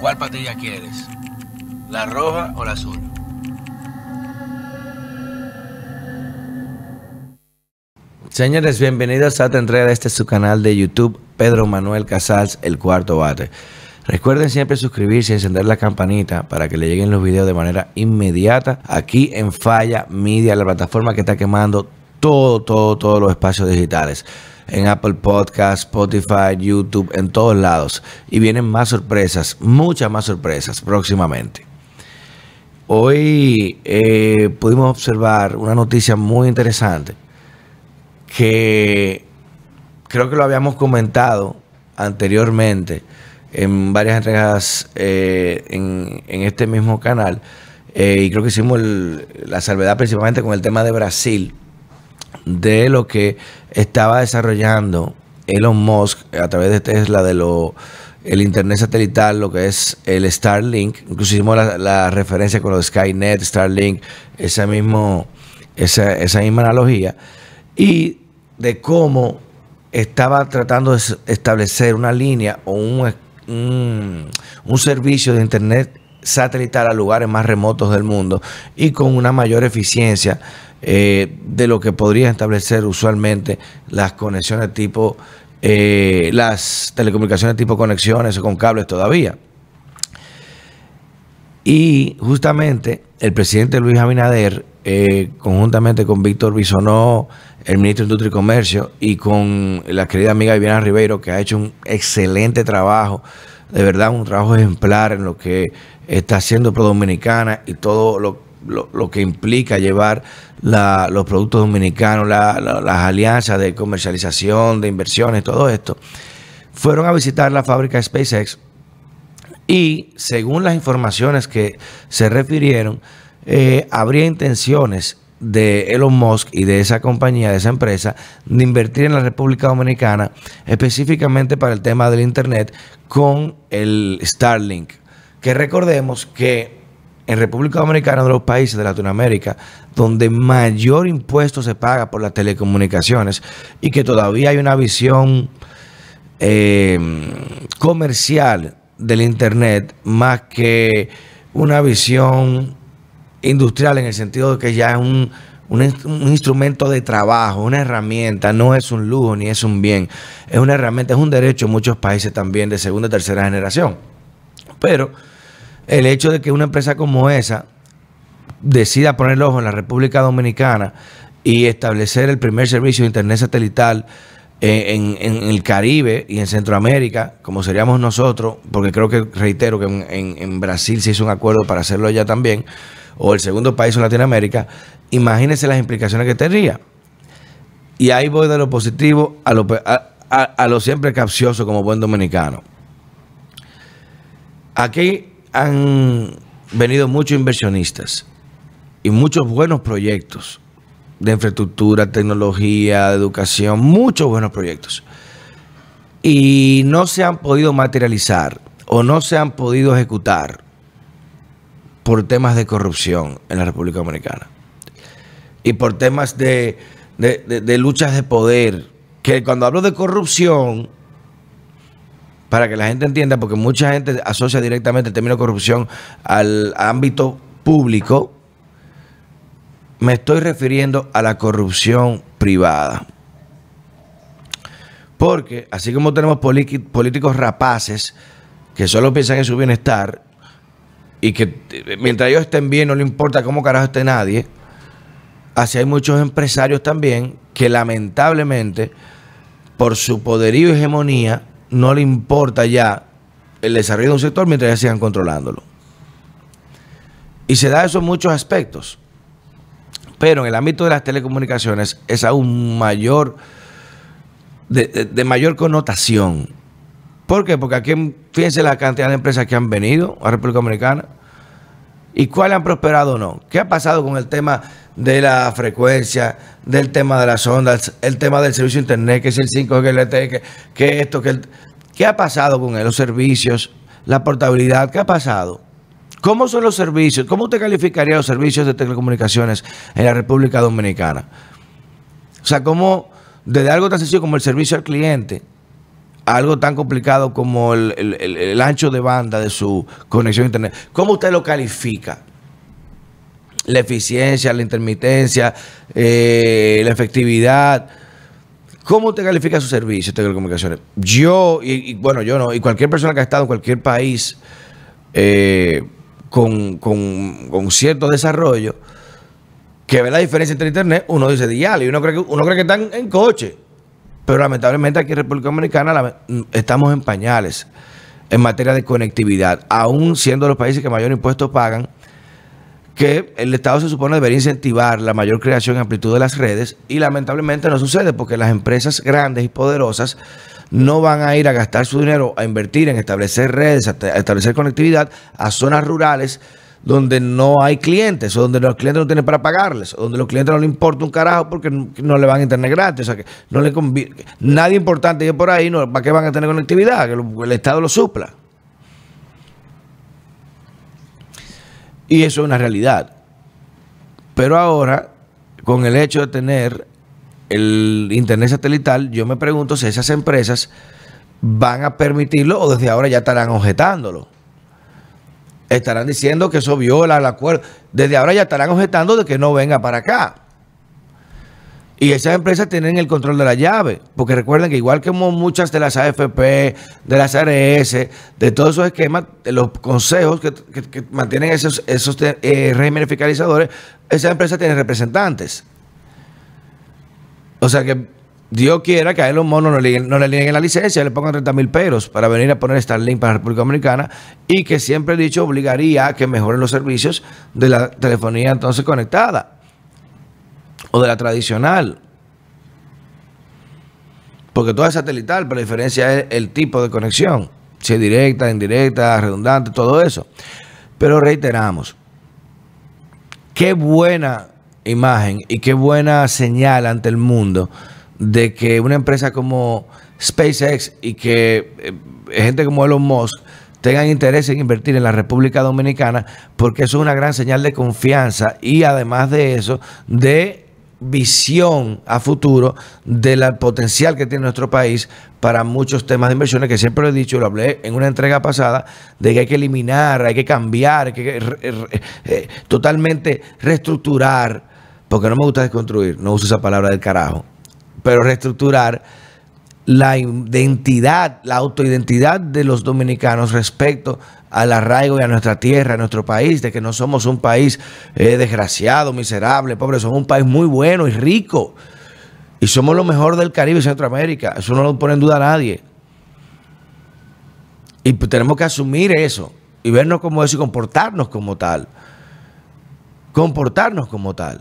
¿Cuál patilla quieres? ¿La roja o la azul? Señores, bienvenidos a otra entrega de este su canal de YouTube, Pedro Manuel Casals, el cuarto bate. Recuerden siempre suscribirse y encender la campanita para que le lleguen los videos de manera inmediata aquí en Falla Media, la plataforma que está quemando todo, todo, todos los espacios digitales. En Apple Podcast, Spotify, YouTube, en todos lados. Y vienen más sorpresas, muchas más sorpresas próximamente. Hoy eh, pudimos observar una noticia muy interesante que creo que lo habíamos comentado anteriormente en varias entregas eh, en, este mismo canal. Eh, y creo que hicimos la salvedad principalmente con el tema de Brasil, de lo que estaba desarrollando Elon Musk a través de Tesla, de lo el internet satelital, lo que es el Starlink, incluso hicimos la, referencia con lo de Skynet, Starlink, esa, mismo, esa, esa misma analogía, y de cómo estaba tratando de establecer una línea o un un, servicio de Internet satelital a lugares más remotos del mundo y con una mayor eficiencia eh, de lo que podría establecer usualmente las conexiones tipo, eh, las telecomunicaciones tipo conexiones con cables todavía. Y justamente el presidente Luis Abinader, eh, conjuntamente con Víctor Bisonó, el ministro de Industria y Comercio, y con la querida amiga Viviana Ribeiro, que ha hecho un excelente trabajo, de verdad un trabajo ejemplar en lo que está haciendo Pro Dominicana y todo lo, que implica llevar los productos dominicanos, las alianzas de comercialización, de inversiones, todo esto, fueron a visitar la fábrica SpaceX y según las informaciones que se refirieron, eh, habría intenciones de Elon Musk y de esa compañía, de esa empresa, de invertir en la República Dominicana, específicamente para el tema del Internet, con el Starlink. Que recordemos que en República Dominicana, de los países de Latinoamérica, donde mayor impuesto se paga por las telecomunicaciones y que todavía hay una visión eh, comercial del Internet más que una visión industrial en el sentido de que ya es un, instrumento de trabajo, una herramienta, no es un lujo ni es un bien, es una herramienta, es un derecho en muchos países también de segunda y tercera generación. Pero el hecho de que una empresa como esa decida poner el ojo en la República Dominicana y establecer el primer servicio de Internet satelital en, el Caribe y en Centroamérica, como seríamos nosotros, porque creo que, reitero, que en, Brasil se hizo un acuerdo para hacerlo allá también, o el segundo país en Latinoamérica, imagínense las implicaciones que tendría. Y ahí voy de lo positivo a lo, a, lo siempre capcioso como buen dominicano. Aquí han venido muchos inversionistas y muchos buenos proyectos de infraestructura, tecnología, educación, muchos buenos proyectos. Y no se han podido materializar o no se han podido ejecutar por temas de corrupción en la República Dominicana. Y por temas de, luchas de poder. Que cuando hablo de corrupción, para que la gente entienda, porque mucha gente asocia directamente el término corrupción al ámbito público, me estoy refiriendo a la corrupción privada. Porque así como tenemos políticos rapaces que solo piensan en su bienestar y que eh, mientras ellos estén bien no le importa cómo carajo esté nadie, así hay muchos empresarios también que lamentablemente por su poderío y hegemonía no le importa ya el desarrollo de un sector mientras ya sigan controlándolo. Y se da eso en muchos aspectos. Pero en el ámbito de las telecomunicaciones es aún mayor, de, mayor connotación. ¿Por qué? Porque aquí, fíjense la cantidad de empresas que han venido a República Dominicana y cuáles han prosperado o no. ¿Qué ha pasado con el tema de la frecuencia, del tema de las ondas, el tema del servicio de internet, que es el 5G, el LTE, que, esto, que ¿Qué ha pasado con él? Los servicios, la portabilidad, ¿qué ha pasado? ¿Cómo son los servicios? ¿Cómo usted calificaría los servicios de telecomunicaciones en la República Dominicana? O sea, ¿cómo desde algo tan sencillo como el servicio al cliente algo tan complicado como el, ancho de banda de su conexión a Internet, ¿cómo usted lo califica? La eficiencia, la intermitencia, eh, la efectividad. ¿Cómo usted califica su servicio de telecomunicaciones? Yo, y, bueno, yo no, y cualquier persona que ha estado en cualquier país eh, con, con, cierto desarrollo, que ve la diferencia entre Internet, uno dice dial y uno cree que, uno cree que están en coche. Pero lamentablemente aquí en República Dominicana estamos en pañales en materia de conectividad, aún siendo los países que mayor impuestos pagan, que el Estado se supone debería incentivar la mayor creación y amplitud de las redes y lamentablemente no sucede porque las empresas grandes y poderosas no van a ir a gastar su dinero a invertir en establecer redes, a establecer conectividad a zonas rurales donde no hay clientes o donde los clientes no tienen para pagarles, o donde los clientes no les importa un carajo porque no le van a internet gratis, o sea que no le conviene. Nadie importante que por ahí, no, ¿para qué van a tener conectividad? Que el Estado lo supla. Y eso es una realidad. Pero ahora, con el hecho de tener el internet satelital, yo me pregunto si esas empresas van a permitirlo o desde ahora ya estarán objetándolo estarán diciendo que eso viola el acuerdo. Desde ahora ya estarán objetando de que no venga para acá. Y esas empresas tienen el control de la llave, porque recuerden que igual que muchas de las AFP, de las ARS, de todos esos esquemas, de los consejos que, mantienen esos, esos eh, regímenes fiscalizadores, esas empresas tienen representantes. O sea que Dios quiera que a los monos no le, no le nieguen la licencia, le pongan 30 mil pesos para venir a poner Starlink para la República Dominicana y que siempre he dicho obligaría a que mejoren los servicios de la telefonía entonces conectada o de la tradicional. Porque toda es satelital, pero la diferencia es el tipo de conexión, si es directa, indirecta, redundante, todo eso. Pero reiteramos, qué buena imagen y qué buena señal ante el mundo de que una empresa como SpaceX y que eh, gente como Elon Musk tengan interés en invertir en la República Dominicana, porque eso es una gran señal de confianza y además de eso, de visión a futuro del potencial que tiene nuestro país para muchos temas de inversiones que siempre lo he dicho, lo hablé en una entrega pasada, de que hay que eliminar, hay que cambiar, hay que eh, totalmente reestructurar, porque no me gusta desconstruir, no uso esa palabra del carajo, pero reestructurar la identidad, la autoidentidad de los dominicanos respecto al arraigo y a nuestra tierra, a nuestro país, de que no somos un país eh, desgraciado, miserable, pobre, somos un país muy bueno y rico. Y somos lo mejor del Caribe y Centroamérica. Eso no lo pone en duda nadie. Y pues tenemos que asumir eso y vernos como eso y comportarnos como tal. Comportarnos como tal.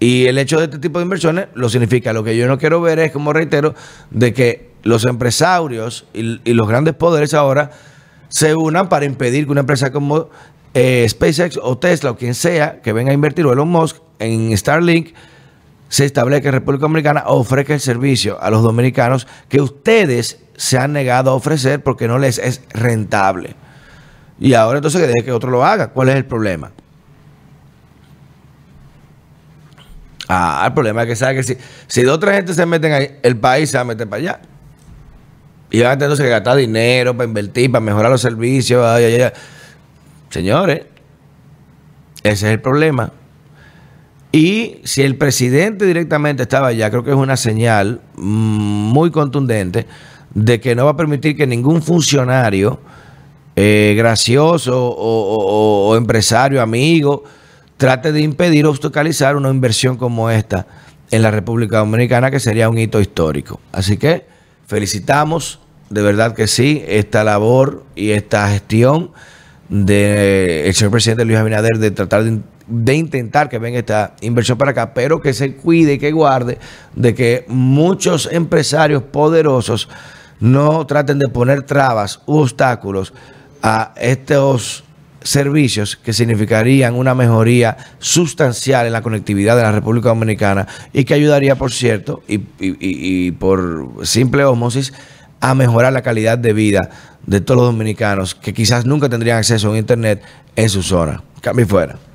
Y el hecho de este tipo de inversiones lo significa. Lo que yo no quiero ver es, como reitero, de que los empresarios y, los grandes poderes ahora se unan para impedir que una empresa como eh, SpaceX o Tesla o quien sea que venga a invertir o Elon Musk en Starlink se establezca en República Dominicana ofrezca el servicio a los dominicanos que ustedes se han negado a ofrecer porque no les es rentable. Y ahora entonces que deje que otro lo haga. ¿Cuál es el problema? Ah, el problema es que sabe que si, si dos o tres gente se meten ahí, el país se va a meter para allá. Y van a tener que gastar dinero para invertir, para mejorar los servicios. Señores, ese es el problema. Y si el presidente directamente estaba allá, creo que es una señal muy contundente de que no va a permitir que ningún funcionario eh, gracioso o empresario, amigo, trate de impedir obstaculizar una inversión como esta en la República Dominicana, que sería un hito histórico. Así que felicitamos, de verdad que sí, esta labor y esta gestión del señor presidente Luis Abinader de tratar de, de, intentar que venga esta inversión para acá, pero que se cuide y que guarde de que muchos empresarios poderosos no traten de poner trabas u obstáculos a estos servicios que significarían una mejoría sustancial en la conectividad de la República Dominicana y que ayudaría, por cierto, y, por simple osmosis, a mejorar la calidad de vida de todos los dominicanos que quizás nunca tendrían acceso a un Internet en su zona. Cambio fuera.